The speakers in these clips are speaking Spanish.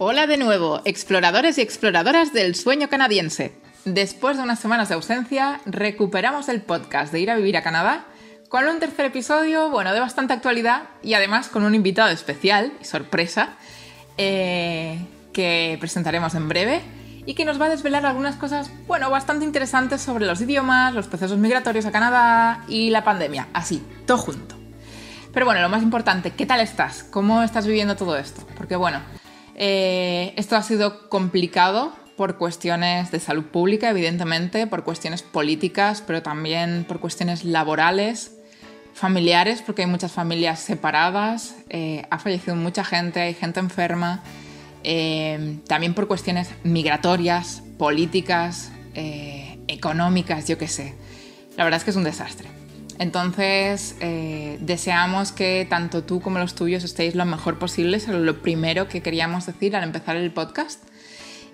Hola de nuevo, exploradores y exploradoras del sueño canadiense. Después de unas semanas de ausencia, recuperamos el podcast de ir a vivir a Canadá con un tercer episodio, bueno, de bastante actualidad y además con un invitado especial y sorpresa eh, que presentaremos en breve y que nos va a desvelar algunas cosas, bueno, bastante interesantes sobre los idiomas, los procesos migratorios a Canadá y la pandemia, así, todo junto. Pero bueno, lo más importante, ¿qué tal estás? ¿Cómo estás viviendo todo esto? Porque bueno, eh, esto ha sido complicado por cuestiones de salud pública, evidentemente, por cuestiones políticas, pero también por cuestiones laborales, familiares, porque hay muchas familias separadas, eh, ha fallecido mucha gente, hay gente enferma, eh, también por cuestiones migratorias, políticas, económicas, yo qué sé. La verdad es que es un desastre. Entonces, eh, deseamos que tanto tú como los tuyos estéis lo mejor posible, es lo primero que queríamos decir al empezar el podcast.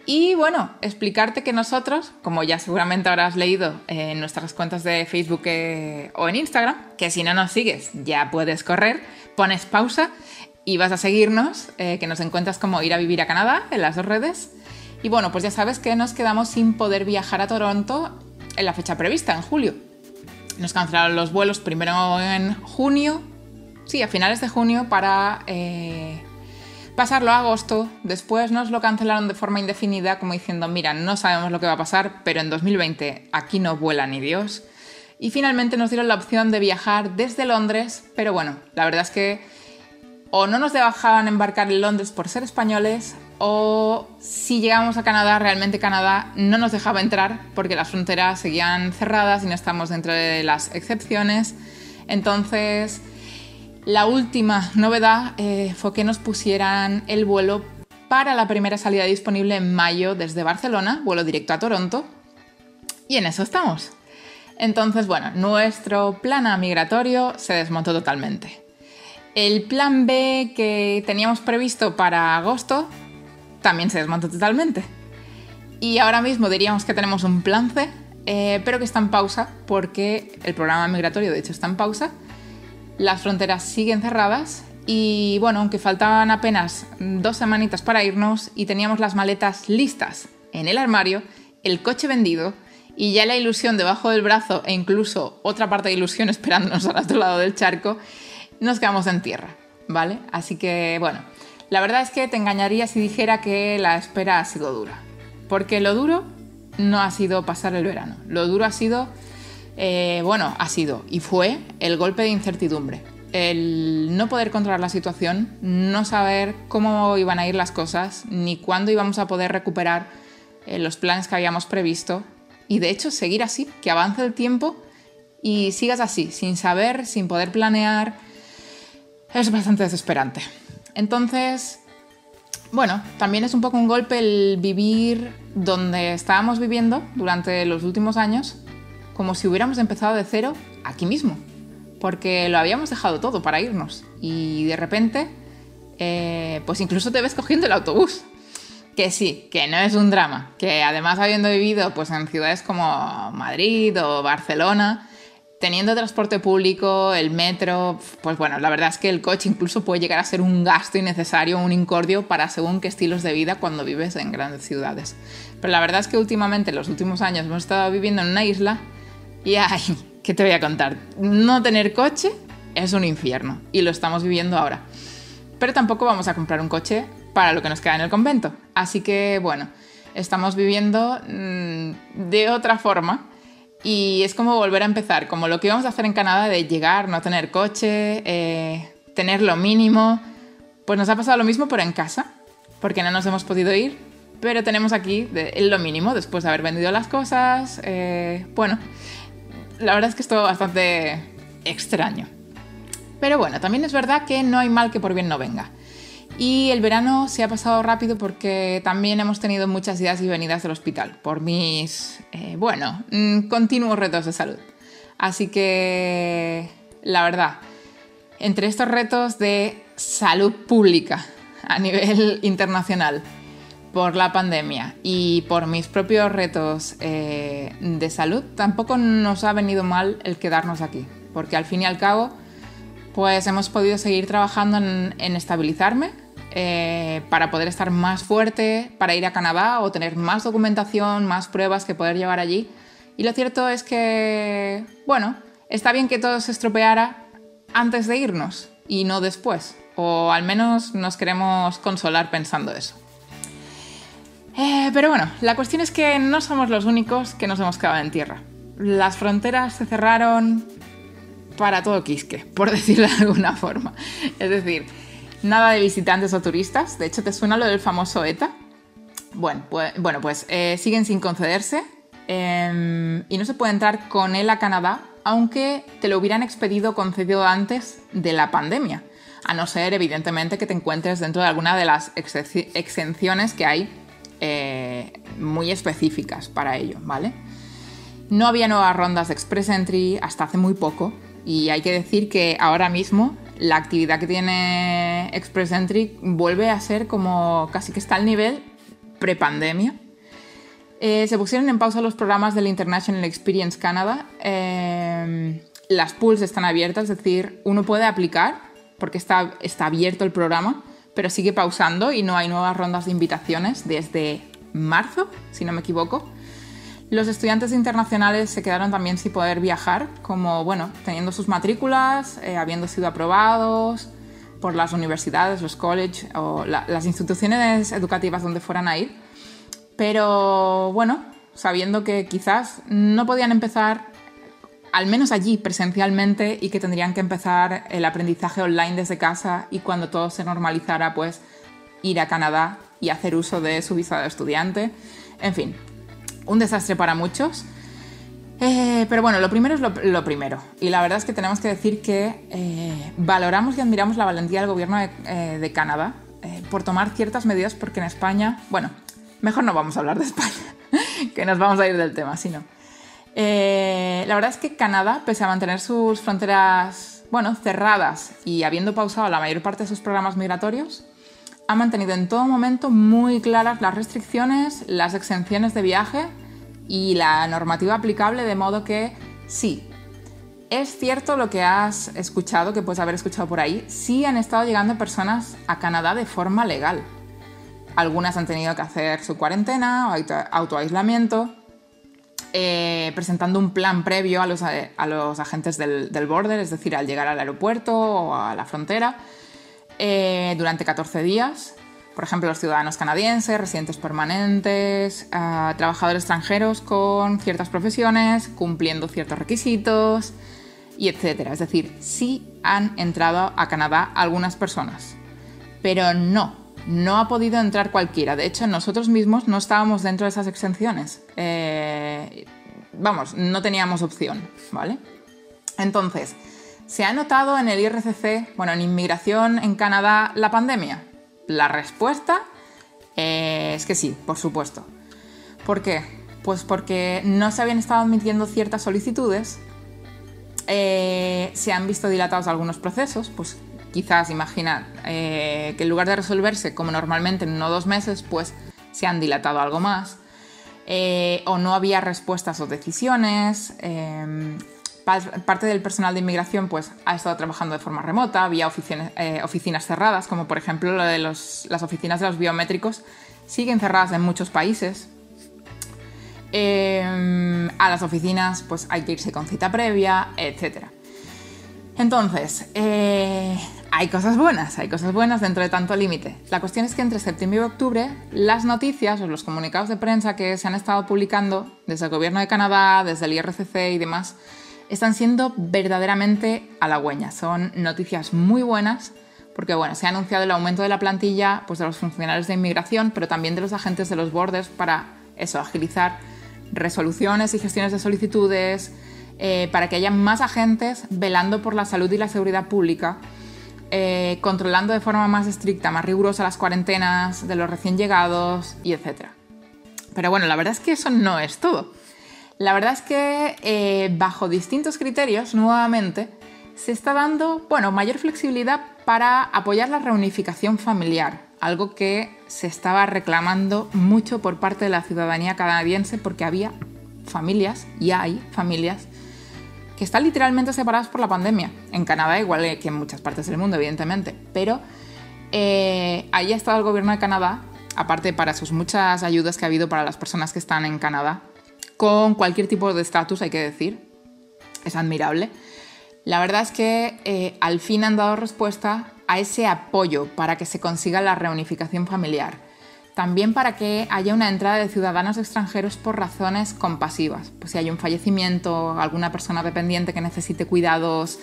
Y bueno, explicarte que nosotros, como ya seguramente habrás leído en nuestras cuentas de Facebook eh, o en Instagram, que si no nos sigues ya puedes correr, pones pausa y vas a seguirnos, eh, que nos encuentras como ir a vivir a Canadá en las dos redes. Y bueno, pues ya sabes que nos quedamos sin poder viajar a Toronto en la fecha prevista, en julio. Nos cancelaron los vuelos primero en junio, sí, a finales de junio para eh, pasarlo a agosto. Después nos lo cancelaron de forma indefinida, como diciendo, mira, no sabemos lo que va a pasar, pero en 2020 aquí no vuela ni Dios. Y finalmente nos dieron la opción de viajar desde Londres, pero bueno, la verdad es que o no nos dejaban embarcar en Londres por ser españoles, o si llegamos a Canadá, realmente Canadá no nos dejaba entrar porque las fronteras seguían cerradas y no estamos dentro de las excepciones. Entonces, la última novedad eh, fue que nos pusieran el vuelo para la primera salida disponible en mayo desde Barcelona, vuelo directo a Toronto. Y en eso estamos. Entonces, bueno, nuestro plan migratorio se desmontó totalmente. El plan B que teníamos previsto para agosto también se desmontó totalmente. Y ahora mismo diríamos que tenemos un plan C, eh, pero que está en pausa porque el programa migratorio de hecho está en pausa, las fronteras siguen cerradas y bueno, aunque faltaban apenas dos semanitas para irnos y teníamos las maletas listas en el armario, el coche vendido y ya la ilusión debajo del brazo e incluso otra parte de ilusión esperándonos al otro lado del charco, nos quedamos en tierra, ¿vale? Así que bueno, la verdad es que te engañaría si dijera que la espera ha sido dura. Porque lo duro no ha sido pasar el verano. Lo duro ha sido, eh, bueno, ha sido y fue el golpe de incertidumbre. El no poder controlar la situación, no saber cómo iban a ir las cosas, ni cuándo íbamos a poder recuperar eh, los planes que habíamos previsto. Y de hecho, seguir así, que avance el tiempo y sigas así, sin saber, sin poder planear, es bastante desesperante. Entonces, bueno, también es un poco un golpe el vivir donde estábamos viviendo durante los últimos años, como si hubiéramos empezado de cero aquí mismo, porque lo habíamos dejado todo para irnos y de repente, eh, pues incluso te ves cogiendo el autobús. Que sí, que no es un drama, que además habiendo vivido pues, en ciudades como Madrid o Barcelona, teniendo transporte público, el metro, pues bueno, la verdad es que el coche incluso puede llegar a ser un gasto innecesario, un incordio para según qué estilos de vida cuando vives en grandes ciudades. Pero la verdad es que últimamente, en los últimos años, hemos estado viviendo en una isla y ay, ¿qué te voy a contar? No tener coche es un infierno y lo estamos viviendo ahora. Pero tampoco vamos a comprar un coche para lo que nos queda en el convento. Así que bueno, estamos viviendo mm, de otra forma y es como volver a empezar, como lo que íbamos a hacer en Canadá de llegar, no tener coche, eh, tener lo mínimo. Pues nos ha pasado lo mismo, pero en casa, porque no nos hemos podido ir, pero tenemos aquí lo mínimo después de haber vendido las cosas. Eh, bueno, la verdad es que es todo bastante extraño. Pero bueno, también es verdad que no hay mal que por bien no venga. Y el verano se ha pasado rápido porque también hemos tenido muchas idas y venidas del hospital por mis, eh, bueno, mm, continuos retos de salud. Así que, la verdad, entre estos retos de salud pública a nivel internacional por la pandemia y por mis propios retos eh, de salud, tampoco nos ha venido mal el quedarnos aquí, porque al fin y al cabo, pues hemos podido seguir trabajando en estabilizarme eh, para poder estar más fuerte, para ir a Canadá o tener más documentación, más pruebas que poder llevar allí. Y lo cierto es que, bueno, está bien que todo se estropeara antes de irnos y no después. O al menos nos queremos consolar pensando eso. Eh, pero bueno, la cuestión es que no somos los únicos que nos hemos quedado en tierra. Las fronteras se cerraron para todo Quisque, por decirlo de alguna forma. Es decir, nada de visitantes o turistas. De hecho, ¿te suena lo del famoso ETA? Bueno, pues, bueno, pues eh, siguen sin concederse em, y no se puede entrar con él a Canadá, aunque te lo hubieran expedido concedido antes de la pandemia, a no ser, evidentemente, que te encuentres dentro de alguna de las exenciones que hay eh, muy específicas para ello, ¿vale? No había nuevas rondas de Express Entry hasta hace muy poco y hay que decir que ahora mismo la actividad que tiene Express Entry vuelve a ser como casi que está al nivel prepandemia. Eh, se pusieron en pausa los programas del International Experience Canada. Eh, las pools están abiertas, es decir, uno puede aplicar porque está, está abierto el programa, pero sigue pausando y no hay nuevas rondas de invitaciones desde marzo, si no me equivoco. Los estudiantes internacionales se quedaron también sin poder viajar, como, bueno, teniendo sus matrículas, eh, habiendo sido aprobados por las universidades, los colleges o las instituciones educativas donde fueran a ir. Pero, bueno, sabiendo que quizás no podían empezar, al menos allí presencialmente, y que tendrían que empezar el aprendizaje online desde casa y cuando todo se normalizara, pues ir a Canadá y hacer uso de su visa de estudiante. En fin, un desastre para muchos. Eh, pero bueno, lo primero es lo, primero. Y la verdad es que tenemos que decir que eh, valoramos y admiramos la valentía del gobierno de, eh, Canadá por tomar ciertas medidas porque en España, bueno, mejor no vamos a hablar de España, que nos vamos a ir del tema, sino. la verdad es que Canadá, pese a mantener sus fronteras, bueno, cerradas y habiendo pausado la mayor parte de sus programas migratorios, ha mantenido en todo momento muy claras las restricciones, las exenciones de viaje y la normativa aplicable, de modo que sí, es cierto lo que has escuchado, que puedes haber escuchado por ahí, sí han estado llegando personas a Canadá de forma legal. Algunas han tenido que hacer su cuarentena o autoaislamiento, eh, presentando un plan previo a los, agentes del, del border, es decir, al llegar al aeropuerto o a la frontera eh, durante 14 días. Por ejemplo, los ciudadanos canadienses, residentes permanentes, ah, trabajadores extranjeros con ciertas profesiones, cumpliendo ciertos requisitos, y etcétera. Es decir, sí han entrado a Canadá algunas personas, pero no, no ha podido entrar cualquiera. De hecho, nosotros mismos no estábamos dentro de esas exenciones. Eh, vamos, no teníamos opción, ¿vale? Entonces, ¿Se ha notado en el IRCC, bueno, en inmigración en Canadá, la pandemia? La respuesta es que sí, por supuesto. ¿Por qué? Pues porque no se habían estado admitiendo ciertas solicitudes, eh, se han visto dilatados algunos procesos, pues quizás imagina eh, que en lugar de resolverse como normalmente en uno o dos meses, pues se han dilatado algo más, eh, o no había respuestas o decisiones, parte del personal de inmigración pues, ha estado trabajando de forma remota, había oficinas, eh, oficinas cerradas, como por ejemplo lo de las oficinas de los biométricos, siguen cerradas en muchos países. Em, a las oficinas pues, hay que irse con cita previa, etc. Entonces, eh, hay cosas buenas, hay cosas buenas dentro de tanto límite. La cuestión es que entre septiembre y octubre las noticias o los comunicados de prensa que se han estado publicando desde el gobierno de Canadá, desde el IRCC y demás, están siendo verdaderamente halagüeñas. Son noticias muy buenas porque bueno, se ha anunciado el aumento de la plantilla pues, de los funcionarios de inmigración, pero también de los agentes de los borders para eso, agilizar resoluciones y gestiones de solicitudes, eh, para que haya más agentes velando por la salud y la seguridad pública, eh, controlando de forma más estricta, más rigurosa las cuarentenas de los recién llegados y etc. Pero bueno, la verdad es que eso no es todo. La verdad es que eh, bajo distintos criterios, nuevamente, se está dando bueno, mayor flexibilidad para apoyar la reunificación familiar, algo que se estaba reclamando mucho por parte de la ciudadanía canadiense porque había familias, y hay familias, que están literalmente separadas por la pandemia. En Canadá, igual que en muchas partes del mundo, evidentemente, pero eh, ahí ha estado el gobierno de Canadá, aparte para sus muchas ayudas que ha habido para las personas que están en Canadá, con cualquier tipo de estatus, hay que decir. Es admirable. La verdad es que eh, al fin han dado respuesta a ese apoyo para que se consiga la reunificación familiar. También para que haya una entrada de ciudadanos extranjeros por razones compasivas. Pues si hay un fallecimiento, alguna persona dependiente que necesite cuidados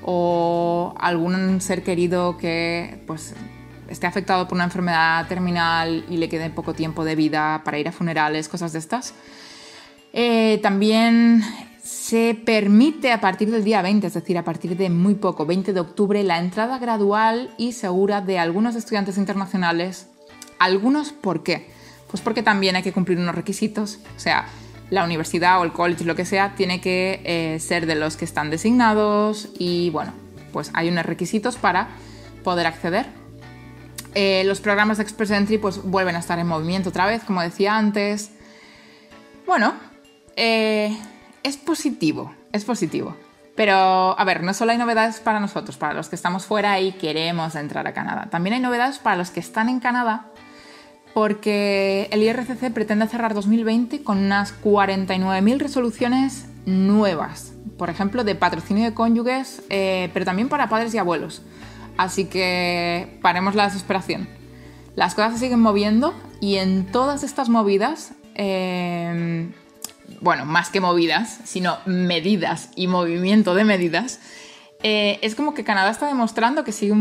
o algún ser querido que pues, esté afectado por una enfermedad terminal y le quede poco tiempo de vida para ir a funerales, cosas de estas. Eh, también se permite a partir del día 20, es decir, a partir de muy poco, 20 de octubre, la entrada gradual y segura de algunos estudiantes internacionales algunos, ¿por qué? Pues porque también hay que cumplir unos requisitos. O sea, la universidad o el college, lo que sea, tiene que eh, ser de los que están designados y bueno, pues hay unos requisitos para poder acceder. Eh, los programas de Express Entry pues vuelven a estar en movimiento otra vez, como decía antes. Bueno, eh, es positivo, es positivo. Pero, a ver, no solo hay novedades para nosotros, para los que estamos fuera y queremos entrar a Canadá. También hay novedades para los que están en Canadá porque el IRCC pretende cerrar 2020 con unas 49.000 resoluciones nuevas, por ejemplo, de patrocinio de cónyuges, eh, pero también para padres y abuelos. Así que paremos la desesperación. Las cosas se siguen moviendo y en todas estas movidas, eh, bueno, más que movidas, sino medidas y movimiento de medidas, eh, es como que Canadá está demostrando que sigue,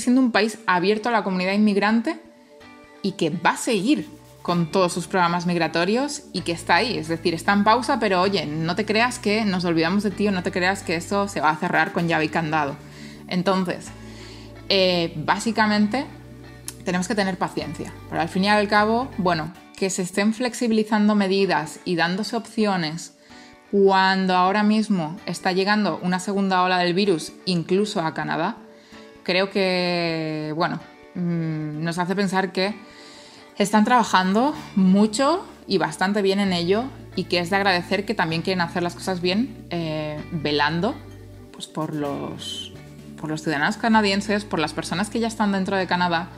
siendo un país abierto a la comunidad inmigrante y que va a seguir con todos sus programas migratorios y que está ahí, es decir, está en pausa, pero oye, no te creas que nos olvidamos de ti o no te creas que esto se va a cerrar con llave y candado. Entonces, eh, básicamente tenemos que tener paciencia, pero al fin y al cabo, bueno, que se estén flexibilizando medidas y dándose opciones cuando ahora mismo está llegando una segunda ola del virus, incluso a Canadá, creo que, bueno, mm, nos hace pensar que están trabajando mucho y bastante bien en ello y que es de agradecer que también quieren hacer las cosas bien, eh, velando pues, por, los, por los ciudadanos canadienses, por las personas que ya están dentro de Canadá,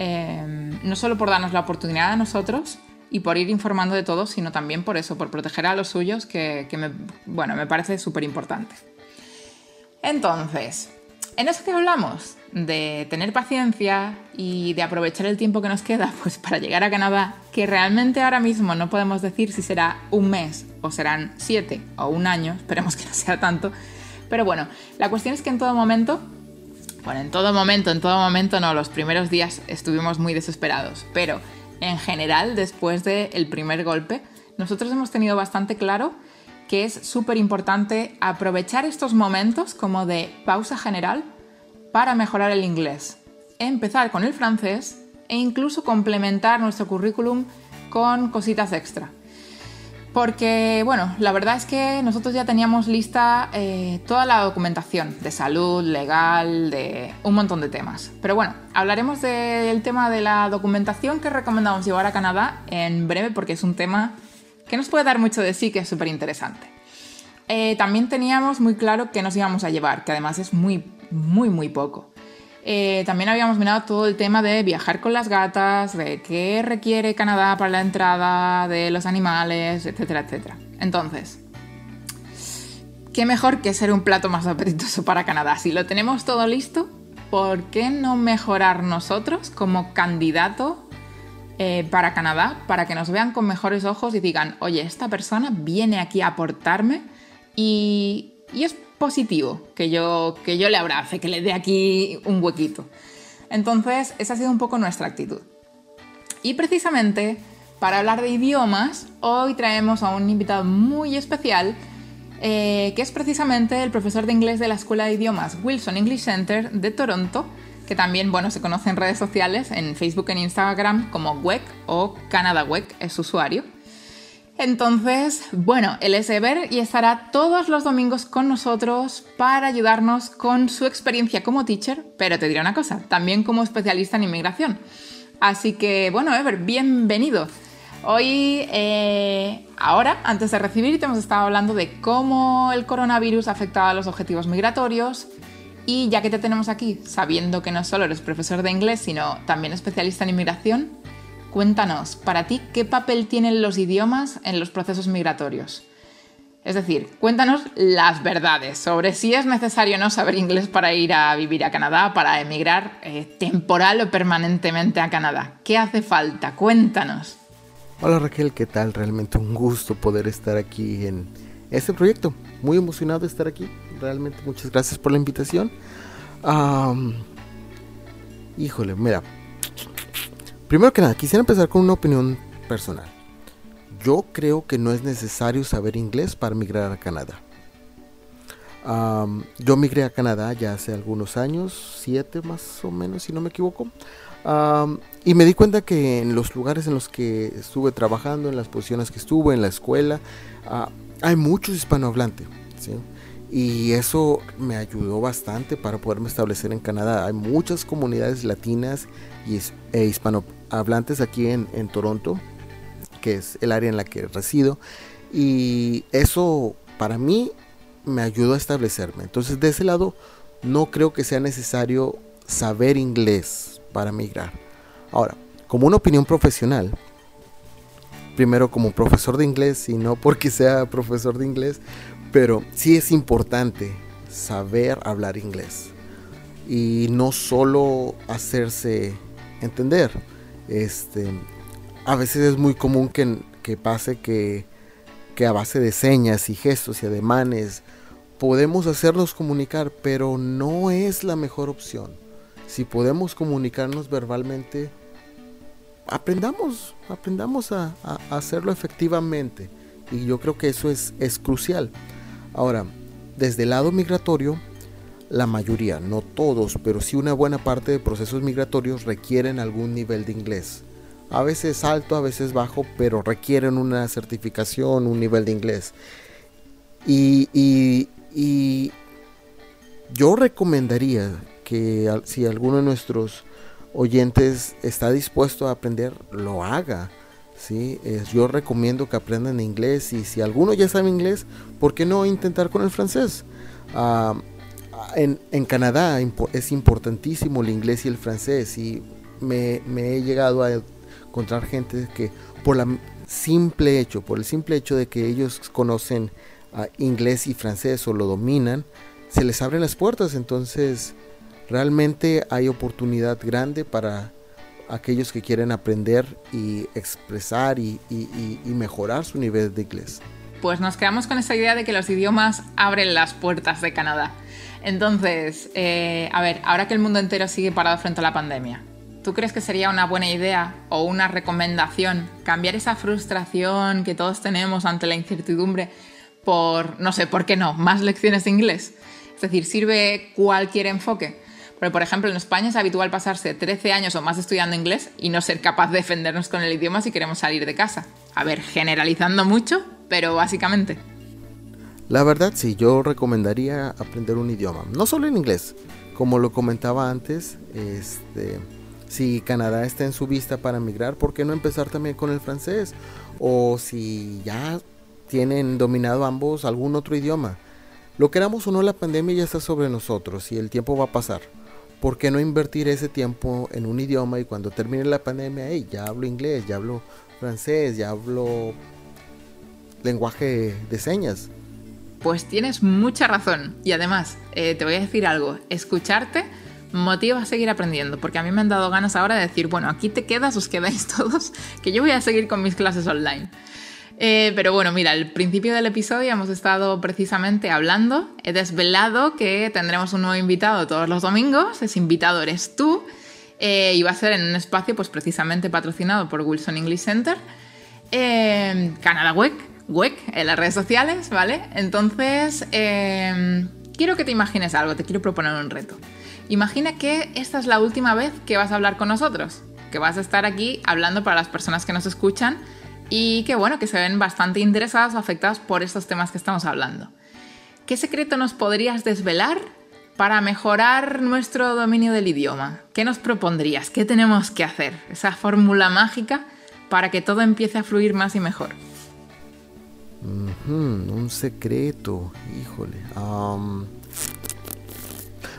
eh, no solo por darnos la oportunidad a nosotros y por ir informando de todo, sino también por eso, por proteger a los suyos, que, me, bueno, me parece súper importante. Entonces, en eso que hablamos, de tener paciencia y de aprovechar el tiempo que nos queda pues, para llegar a Canadá, que realmente ahora mismo no podemos decir si será un mes o serán siete o un año, esperemos que no sea tanto, pero bueno, la cuestión es que en todo momento, bueno, en todo momento, en todo momento no, los primeros días estuvimos muy desesperados, pero en general, después del primer golpe, nosotros hemos tenido bastante claro que es súper importante aprovechar estos momentos como de pausa general para mejorar el inglés, empezar con el francés e incluso complementar nuestro currículum con cositas extra. Porque, bueno, la verdad es que nosotros ya teníamos lista eh, toda la documentación de salud, legal, de un montón de temas. Pero bueno, hablaremos del tema de la documentación que recomendamos llevar a Canadá en breve porque es un tema que nos puede dar mucho de sí, que es súper interesante. Eh, también teníamos muy claro qué nos íbamos a llevar, que además es muy, muy, muy poco. Eh, también habíamos mirado todo el tema de viajar con las gatas, de qué requiere Canadá para la entrada de los animales, etcétera, etcétera. Entonces, ¿qué mejor que ser un plato más apetitoso para Canadá? Si lo tenemos todo listo, ¿por qué no mejorar nosotros como candidato eh, para Canadá, para que nos vean con mejores ojos y digan, oye, esta persona viene aquí a aportarme y, es positivo que yo, que yo le abrace, que le dé aquí un huequito. Entonces, esa ha sido un poco nuestra actitud. Y precisamente para hablar de idiomas, hoy traemos a un invitado muy especial, eh, que es precisamente el profesor de inglés de la Escuela de Idiomas Wilson English Center de Toronto, que también bueno, se conoce en redes sociales, en Facebook e Instagram como WEC o Canada WEC es su usuario. Entonces, bueno, él es Ever y estará todos los domingos con nosotros para ayudarnos con su experiencia como teacher, pero te diré una cosa, también como especialista en inmigración. Así que, bueno, Ever, bienvenido. Hoy, eh, ahora, antes de recibirte, hemos estado hablando de cómo el coronavirus ha afectado a los objetivos migratorios, Y ya que te tenemos aquí, sabiendo que no solo eres profesor de inglés, sino también especialista en inmigración, cuéntanos, para ti, ¿qué papel tienen los idiomas en los procesos migratorios? Es decir, cuéntanos las verdades sobre si es necesario no saber inglés para ir a vivir a Canadá, para emigrar eh, temporal o permanentemente a Canadá. ¿Qué hace falta? Cuéntanos. Hola Raquel, ¿qué tal? Realmente un gusto poder estar aquí en este proyecto. Muy emocionado de estar aquí. Realmente muchas gracias por la invitación. híjole, mira. Primero que nada, quisiera empezar con una opinión personal yo creo que no es necesario saber inglés para migrar a Canadá. yo migré a Canadá ya hace algunos años, siete más o menos, si no me equivoco. y me di cuenta que en los lugares en los que estuve trabajando, en las posiciones que estuve, en la escuela, ah, hay muchos hispanohablantes. Y eso me ayudó bastante para poderme establecer en Canadá. Hay muchas comunidades latinas y, e hispanohablantes aquí en, en Toronto que es el área en la que resido. Y eso para mí me ayudó a establecerme. Entonces de ese lado no creo que sea necesario saber inglés para migrar. Ahora, como una opinión profesional, primero como profesor de inglés y no porque sea profesor de inglés, pero sí es importante saber hablar inglés y no solo hacerse entender. Este, a veces es muy común que, pase que, a base de señas y gestos y ademanes podemos hacernos comunicar, pero no es la mejor opción. Si podemos comunicarnos verbalmente, aprendamos, aprendamos a, hacerlo efectivamente. Y yo creo que eso es, es crucial. Ahora, desde el lado migratorio, la mayoría, no todos, pero sí una buena parte de procesos migratorios requieren algún nivel de inglés a veces alto, a veces bajo, pero requieren una certificación, un nivel de inglés. Y, yo recomendaría que si alguno de nuestros oyentes está dispuesto a aprender, lo haga. ¿sí? yo recomiendo que aprendan inglés y si alguno ya sabe inglés, ¿por qué no intentar con el francés? Ah, en, Canadá es importantísimo el inglés y el francés y me, me he llegado a encontrar gente que por la simple hecho, por el simple hecho de que ellos conocen ah, inglés y francés o lo dominan, se les abren las puertas. Entonces, realmente hay oportunidad grande para aquellos que quieren aprender y expresar y, mejorar su nivel de inglés. Pues nos quedamos con esa idea de que los idiomas abren las puertas de Canadá. Entonces, eh, a ver, ahora que el mundo entero sigue parado frente a la pandemia, ¿Tú crees que sería una buena idea o una recomendación cambiar esa frustración que todos tenemos ante la incertidumbre por, no sé, ¿por qué no? Más lecciones de inglés. Es decir, sirve cualquier enfoque. Pero, por ejemplo, en España es habitual pasarse 13 años o más estudiando inglés y no ser capaz de defendernos con el idioma si queremos salir de casa. A ver, generalizando mucho, pero básicamente. La verdad sí, yo recomendaría aprender un idioma, no solo en inglés, como lo comentaba antes, este, si Canadá está en su vista para migrar, ¿por qué no empezar también con el francés? O si ya tienen dominado ambos algún otro idioma. Lo queramos o no, la pandemia ya está sobre nosotros y el tiempo va a pasar. ¿Por qué no invertir ese tiempo en un idioma y cuando termine la pandemia, hey, ya hablo inglés, ya hablo francés, ya hablo lenguaje de señas? Pues tienes mucha razón. Y además, eh, te voy a decir algo, escucharte motiva a seguir aprendiendo, porque a mí me han dado ganas ahora de decir, bueno, aquí te quedas, os quedáis todos, que yo voy a seguir con mis clases online. Eh, pero bueno, mira, al principio del episodio hemos estado precisamente hablando, he desvelado que tendremos un nuevo invitado todos los domingos, ese invitado eres tú, eh, y va a ser en un espacio pues precisamente patrocinado por Wilson English Center, eh, Canadá WEC, WEC en las redes sociales, ¿vale? Entonces, quiero que te imagines algo, te quiero proponer un reto. Imagina que esta es la última vez que vas a hablar con nosotros, que vas a estar aquí hablando para las personas que nos escuchan y que bueno, que se ven bastante interesadas o afectadas por estos temas que estamos hablando. ¿Qué secreto nos podrías desvelar para mejorar nuestro dominio del idioma? ¿Qué nos propondrías? ¿Qué tenemos que hacer? Esa fórmula mágica para que todo empiece a fluir más y mejor. Un secreto, híjole.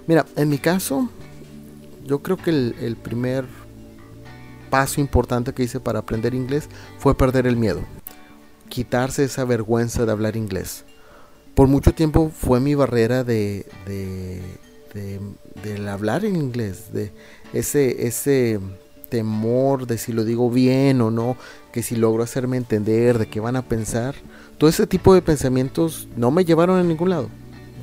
Mira, en mi caso, yo creo que el, primer paso importante que hice para aprender inglés fue perder el miedo. Quitarse esa vergüenza de hablar inglés. Por mucho tiempo fue mi barrera de, de, hablar en inglés, de ese, ese temor de si lo digo bien o no, que si logro hacerme entender, de qué van a pensar. Todo ese tipo de pensamientos no me llevaron a ningún lado.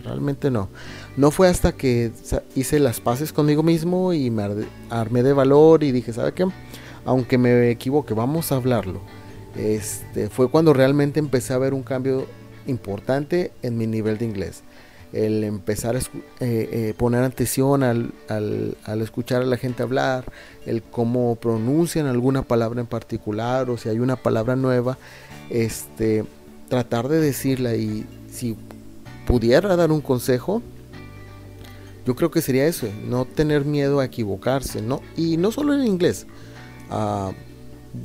Realmente no. No fue hasta que hice las paces conmigo mismo y me armé de valor y dije, ¿sabe qué? Aunque me equivoque, vamos a hablarlo. Este, fue cuando realmente empecé a ver un cambio importante en mi nivel de inglés el empezar a eh, eh, poner atención al, al, escuchar a la gente hablar, el cómo pronuncian alguna palabra en particular o si hay una palabra nueva, este, tratar de decirla y si pudiera dar un consejo, yo creo que sería eso, no tener miedo a equivocarse, ¿no? Y no solo en inglés, ah,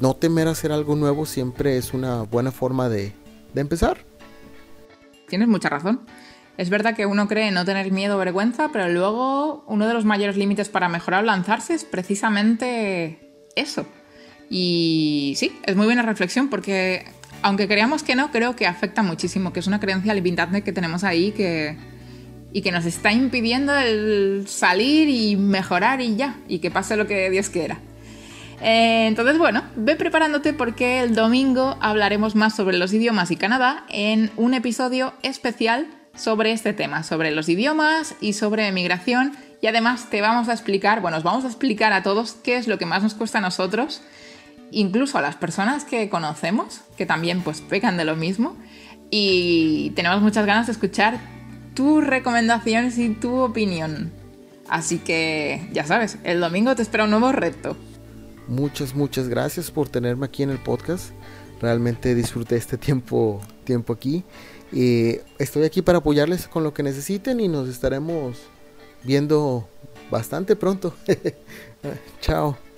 no temer hacer algo nuevo siempre es una buena forma de, de empezar. Tienes mucha razón. Es verdad que uno cree no tener miedo o vergüenza, pero luego uno de los mayores límites para mejorar o lanzarse es precisamente eso. Y sí, es muy buena reflexión porque aunque creamos que no, creo que afecta muchísimo, que es una creencia limitante que tenemos ahí que, y que nos está impidiendo el salir y mejorar y ya, y que pase lo que Dios quiera. Eh, entonces, bueno, ve preparándote porque el domingo hablaremos más sobre los idiomas y Canadá en un episodio especial sobre este tema, sobre los idiomas y sobre emigración. Y además te vamos a explicar, bueno, os vamos a explicar a todos qué es lo que más nos cuesta a nosotros, incluso a las personas que conocemos, que también pues pecan de lo mismo. Y tenemos muchas ganas de escuchar tus recomendaciones y tu opinión. Así que ya sabes, el domingo te espera un nuevo reto. Muchas, muchas gracias por tenerme aquí en el podcast. Realmente disfruté este tiempo, tiempo aquí y estoy aquí para apoyarles con lo que necesiten y nos estaremos viendo bastante pronto. Chao.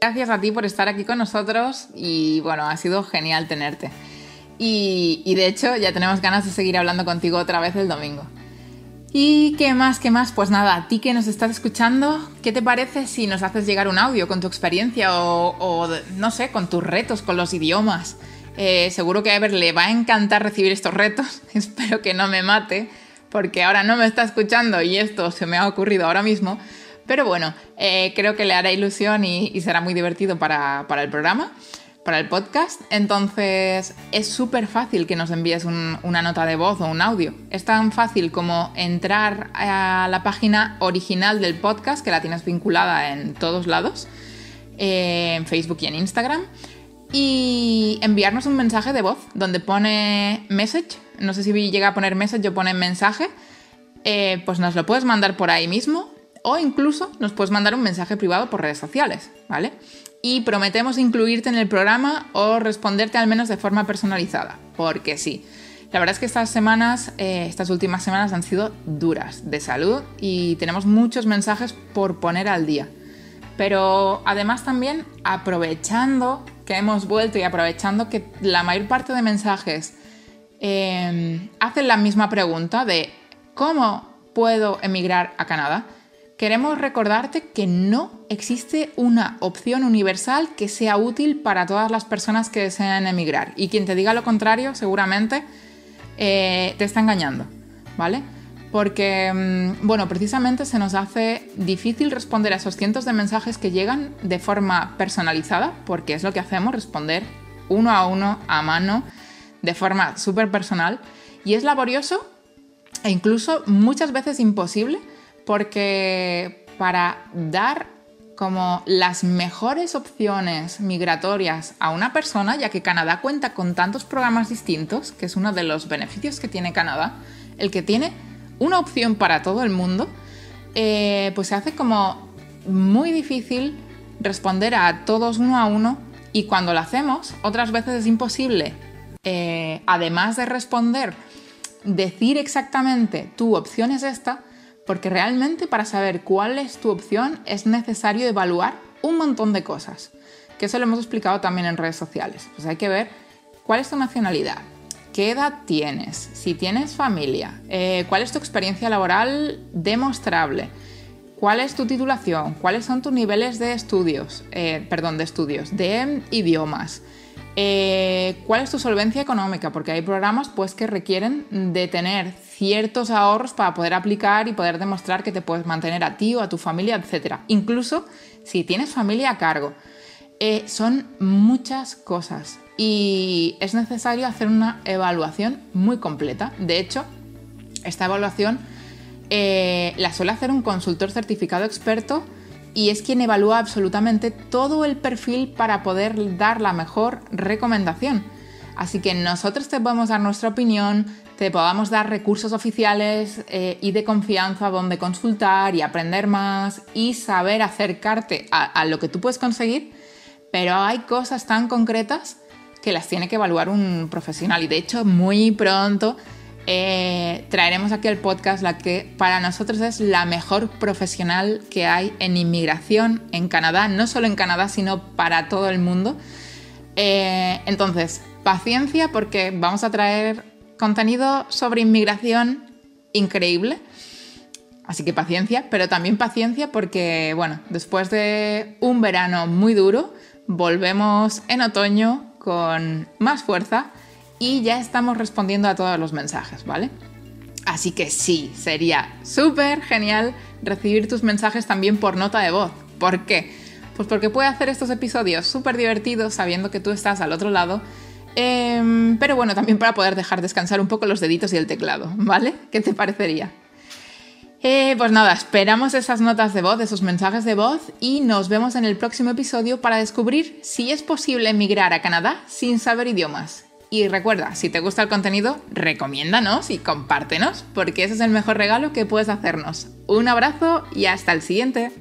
Gracias a ti por estar aquí con nosotros y bueno, ha sido genial tenerte. Y, de hecho ya tenemos ganas de seguir hablando contigo otra vez el domingo. ¿Y qué más? ¿Qué más? Pues nada, a ti que nos estás escuchando, ¿qué te parece si nos haces llegar un audio con tu experiencia o, o no sé, con tus retos, con los idiomas? Eh, seguro que a Ever le va a encantar recibir estos retos. Espero que no me mate, porque ahora no me está escuchando y esto se me ha ocurrido ahora mismo. Pero bueno, eh, creo que le hará ilusión y, será muy divertido para, el programa, para el podcast. Entonces es súper fácil que nos envíes una nota de voz o un audio. Es tan fácil como entrar a la página original del podcast, que la tienes vinculada en todos lados, eh, en Facebook y en Instagram y enviarnos un mensaje de voz donde pone message. No sé si llega a poner message o pone mensaje. Eh, pues nos lo puedes mandar por ahí mismo o incluso nos puedes mandar un mensaje privado por redes sociales, ¿vale? Y prometemos incluirte en el programa o responderte al menos de forma personalizada, porque sí. La verdad es que estas semanas, eh, estas últimas semanas han sido duras de salud y tenemos muchos mensajes por poner al día. Pero además también aprovechando que hemos vuelto y aprovechando que la mayor parte de mensajes em, hacen la misma pregunta de ¿cómo puedo emigrar a Canadá? Queremos recordarte que no existe una opción universal que sea útil para todas las personas que desean emigrar. Y quien te diga lo contrario seguramente eh, te está engañando, ¿vale? porque, mm, bueno, precisamente se nos hace difícil responder a esos cientos de mensajes que llegan de forma personalizada, porque es lo que hacemos, responder uno a uno, a mano, de forma súper personal, y es laborioso e incluso muchas veces imposible, porque para dar como las mejores opciones migratorias a una persona, ya que Canadá cuenta con tantos programas distintos, que es uno de los beneficios que tiene Canadá, el que tiene una opción para todo el mundo, eh, pues se hace como muy difícil responder a todos uno a uno y cuando lo hacemos, otras veces es imposible, eh, además de responder, decir exactamente tu opción es esta, porque realmente para saber cuál es tu opción es necesario evaluar un montón de cosas, que eso lo hemos explicado también en redes sociales. Pues hay que ver cuál es tu nacionalidad, qué edad tienes, si tienes familia, eh, cuál es tu experiencia laboral demostrable, cuál es tu titulación, cuáles son tus niveles de estudios, eh, perdón, de estudios, de idiomas, eh, cuál es tu solvencia económica, porque hay programas pues, que requieren de tener ciertos ahorros para poder aplicar y poder demostrar que te puedes mantener a ti o a tu familia, etc. Incluso si tienes familia a cargo. son muchas cosas y es necesario hacer una evaluación muy completa. De hecho, esta evaluación eh, la suele hacer un consultor certificado experto y es quien evalúa absolutamente todo el perfil para poder dar la mejor recomendación. Así que nosotros te podemos dar nuestra opinión, te podamos dar recursos oficiales eh, y de confianza donde consultar y aprender más y saber acercarte a lo que tú puedes conseguir, pero hay cosas tan concretas que las tiene que evaluar un profesional. Y de hecho, muy pronto eh, traeremos aquí el podcast la que para nosotros es la mejor profesional que hay en inmigración en Canadá, no solo en Canadá, sino para todo el mundo. Eh, entonces, paciencia porque vamos a traer contenido sobre inmigración increíble. Así que paciencia, pero también paciencia porque, bueno, después de un verano muy duro, volvemos en otoño con más fuerza y ya estamos respondiendo a todos los mensajes, ¿vale? Así que sí, sería súper genial recibir tus mensajes también por nota de voz. ¿Por qué? Pues porque puede hacer estos episodios súper divertidos sabiendo que tú estás al otro lado. Em, pero bueno, también para poder dejar descansar un poco los deditos y el teclado, ¿vale? ¿Qué te parecería? Eh, pues nada, esperamos esas notas de voz, esos mensajes de voz y nos vemos en el próximo episodio para descubrir si es posible emigrar a Canadá sin saber idiomas. Y recuerda, si te gusta el contenido, recomiéndanos y compártenos, porque ese es el mejor regalo que puedes hacernos. Un abrazo y hasta el siguiente.